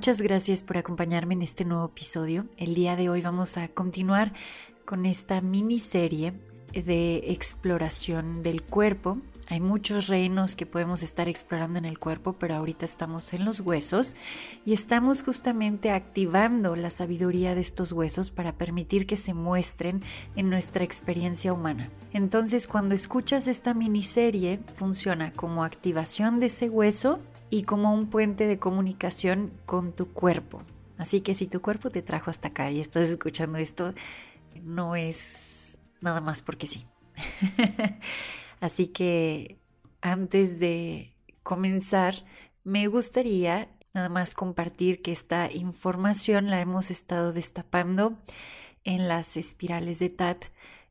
Muchas gracias por acompañarme en este nuevo episodio. El día de hoy vamos a continuar con esta miniserie de exploración del cuerpo. Hay muchos reinos que podemos estar explorando en el cuerpo, pero ahorita estamos en los huesos y estamos justamente activando la sabiduría de estos huesos para permitir que se muestren en nuestra experiencia humana. Entonces, cuando escuchas esta miniserie, funciona como activación de ese hueso y como un puente de comunicación con tu cuerpo. Así que si tu cuerpo te trajo hasta acá y estás escuchando esto, no es nada más porque sí. Así que antes de comenzar, me gustaría nada más compartir que esta información la hemos estado destapando en las espirales de TAT.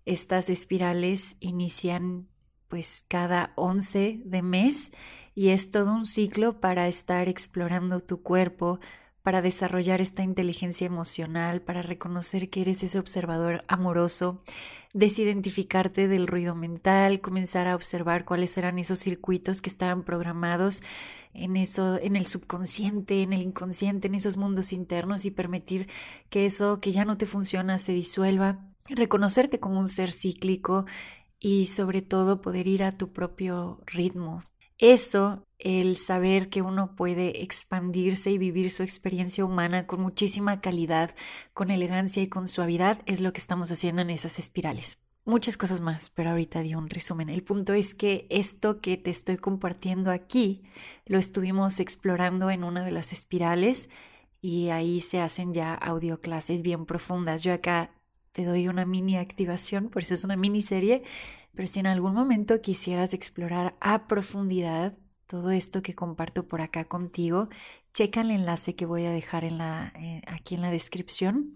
Estas espirales inician pues cada 11 de mes y es todo un ciclo para estar explorando tu cuerpo, para desarrollar esta inteligencia emocional, para reconocer que eres ese observador amoroso, desidentificarte del ruido mental, comenzar a observar cuáles eran esos circuitos que estaban programados en eso, en el subconsciente, en el inconsciente, en esos mundos internos y permitir que eso que ya no te funciona se disuelva, reconocerte como un ser cíclico y sobre todo poder ir a tu propio ritmo, eso, el saber que uno puede expandirse y vivir su experiencia humana con muchísima calidad, con elegancia y con suavidad, es lo que estamos haciendo en esas espirales. Muchas cosas más, pero ahorita di un resumen. El punto es que esto que te estoy compartiendo aquí lo estuvimos explorando en una de las espirales y ahí se hacen ya audio clases bien profundas. Yo acá te doy una mini activación, por eso es una miniserie pero si en algún momento quisieras explorar a profundidad todo esto que comparto por acá contigo, checa el enlace que voy a dejar en la, eh, aquí en la descripción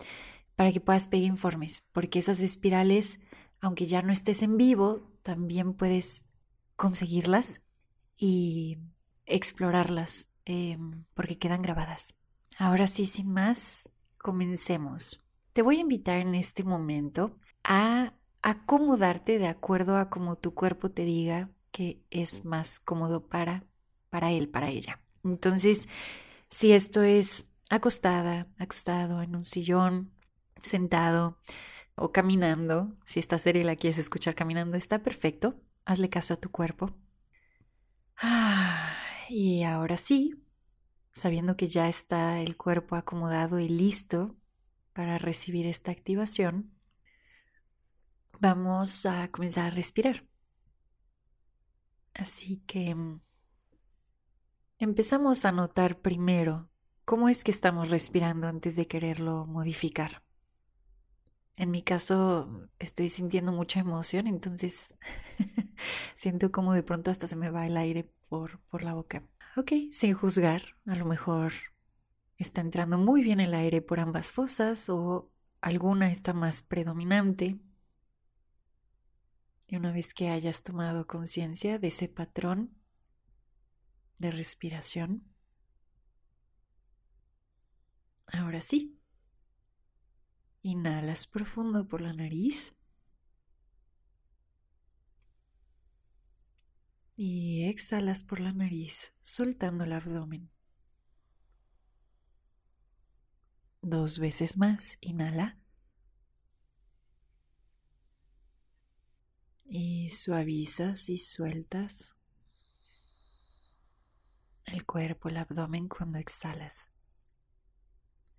para que puedas pedir informes, porque esas espirales, aunque ya no estés en vivo, también puedes conseguirlas y explorarlas em, porque quedan grabadas. Ahora sí, sin más, comencemos. Te voy a invitar en este momento a acomodarte de acuerdo a como tu cuerpo te diga que es más cómodo para, para él, para ella. Entonces, si esto es acostada, acostado en un sillón, sentado o caminando, si esta serie la quieres escuchar caminando, está perfecto. Hazle caso a tu cuerpo. Y ahora sí, sabiendo que ya está el cuerpo acomodado y listo para recibir esta activación, vamos a comenzar a respirar. Así que mm, empezamos a notar primero cómo es que estamos respirando antes de quererlo modificar. En mi caso estoy sintiendo mucha emoción, entonces siento como de pronto hasta se me va el aire por, por la boca. Ok, sin juzgar, a lo mejor está entrando muy bien el aire por ambas fosas o alguna está más predominante. Y una vez que hayas tomado conciencia de ese patrón de respiración, ahora sí, inhalas profundo por la nariz y exhalas por la nariz, soltando el abdomen. Dos veces más, inhala. Suavizas y sueltas el cuerpo, el abdomen cuando exhalas.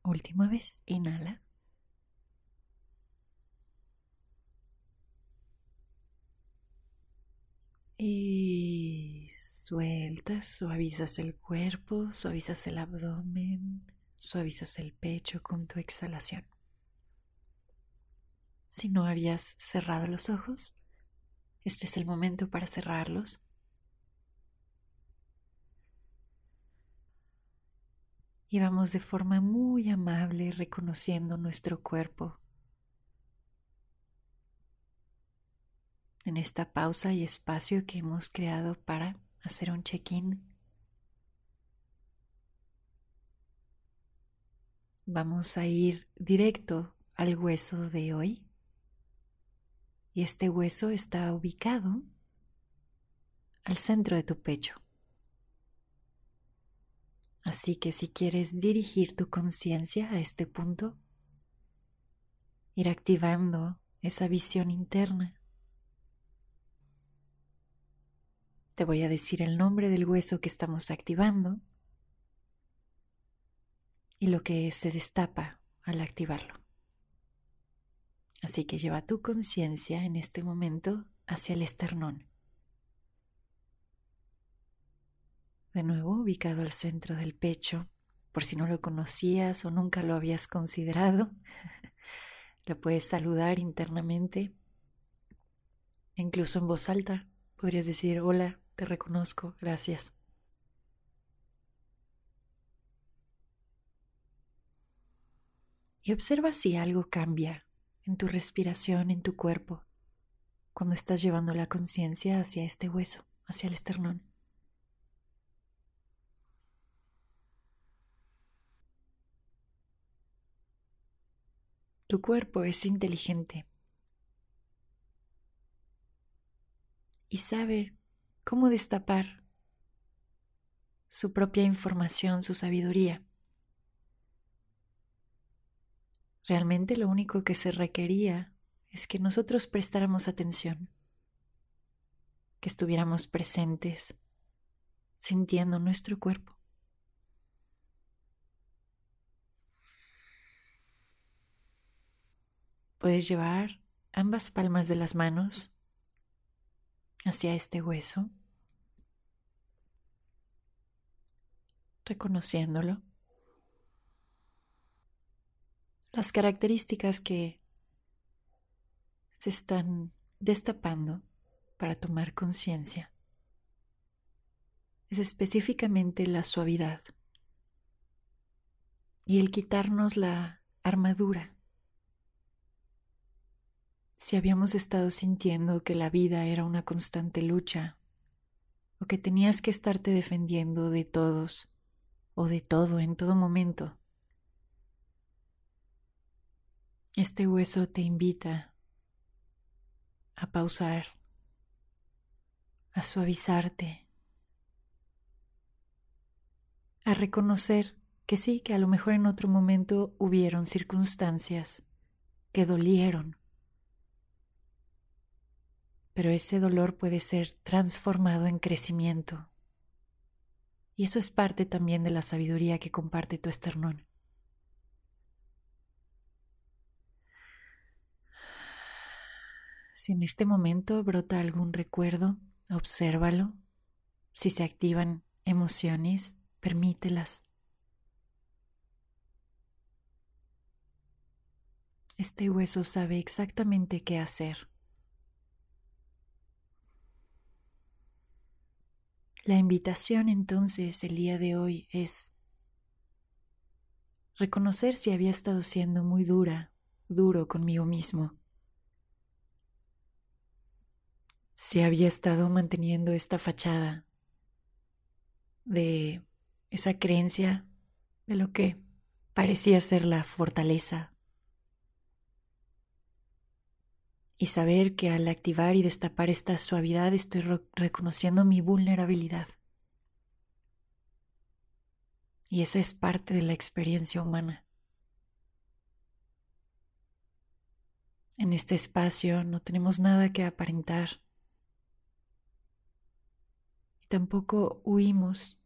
Última vez, inhala. Y sueltas, suavizas el cuerpo, suavizas el abdomen, suavizas el pecho con tu exhalación. Si no habías cerrado los ojos, este es el momento para cerrarlos. Y vamos de forma muy amable reconociendo nuestro cuerpo. En esta pausa y espacio que hemos creado para hacer un check-in. Vamos a ir directo al hueso de hoy. Y este hueso está ubicado al centro de tu pecho. Así que si quieres dirigir tu conciencia a este punto, ir activando esa visión interna. Te voy a decir el nombre del hueso que estamos activando y lo que se destapa al activarlo. Así que lleva tu conciencia en este momento hacia el esternón. De nuevo, ubicado al centro del pecho, por si no lo conocías o nunca lo habías considerado, lo puedes saludar internamente, incluso en voz alta. Podrías decir, hola, te reconozco, gracias. Y observa si algo cambia en tu respiración, en tu cuerpo, cuando estás llevando la conciencia hacia este hueso, hacia el esternón. Tu cuerpo es inteligente y sabe cómo destapar su propia información, su sabiduría. Realmente lo único que se requería es que nosotros prestáramos atención, que estuviéramos presentes, sintiendo nuestro cuerpo. Puedes llevar ambas palmas de las manos hacia este hueso, reconociéndolo. Las características que se están destapando para tomar conciencia es específicamente la suavidad y el quitarnos la armadura si habíamos estado sintiendo que la vida era una constante lucha, o que tenías que estarte defendiendo de todos o de todo en todo momento. Este hueso te invita a pausar, a suavizarte, a reconocer que sí, que a lo mejor en otro momento hubieron circunstancias que dolieron pero ese dolor puede ser transformado en crecimiento. Y eso es parte también de la sabiduría que comparte tu esternón. Si en este momento brota algún recuerdo, obsérvalo. Si se activan emociones, permítelas. Este hueso sabe exactamente qué hacer. La invitación entonces el día de hoy es reconocer si había estado siendo muy dura, duro conmigo mismo. Si había estado manteniendo esta fachada de esa creencia de lo que parecía ser la fortaleza. Y saber que al activar y destapar esta suavidad estoy reconociendo mi vulnerabilidad. Y esa es parte de la experiencia humana. En este espacio no tenemos nada que aparentar. Y tampoco huimos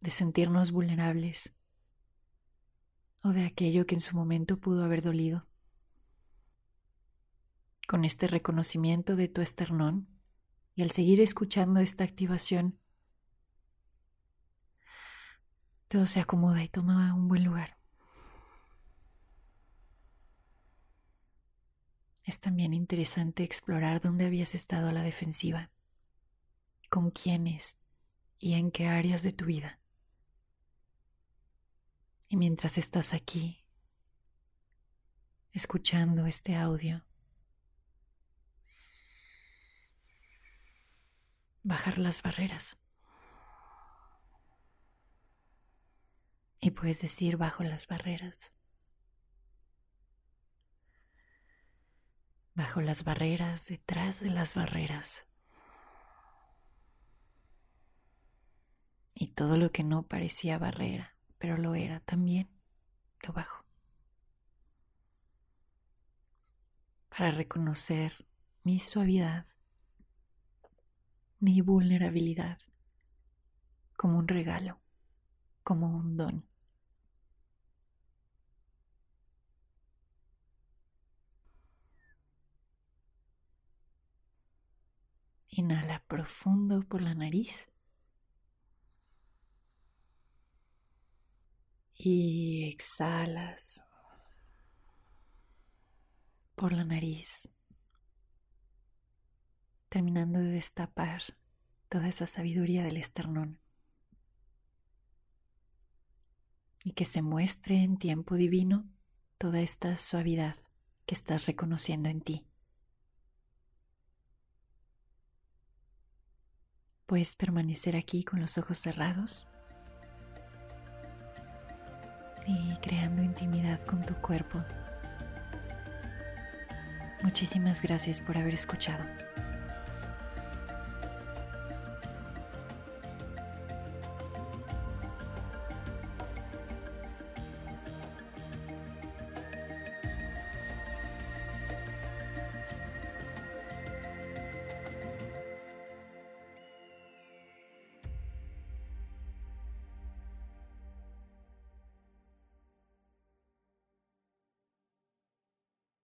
de sentirnos vulnerables o de aquello que en su momento pudo haber dolido. Con este reconocimiento de tu esternón y al seguir escuchando esta activación, todo se acomoda y toma un buen lugar. es también interesante explorar dónde habías estado a la defensiva, con quiénes y en qué áreas de tu vida. Y mientras estás aquí, escuchando este audio, bajar las barreras. Y puedes decir bajo las barreras. bajo las barreras, detrás de las barreras. Y todo lo que no parecía barrera, pero lo era también, lo bajo. Para reconocer mi suavidad, mi vulnerabilidad, como un regalo, como un don. Inhala profundo por la nariz. Y exhalas por la nariz, terminando de destapar toda esa sabiduría del esternón. Y que se muestre en tiempo divino toda esta suavidad que estás reconociendo en ti. Puedes permanecer aquí con los ojos cerrados y creando intimidad con tu cuerpo. Muchísimas gracias por haber escuchado.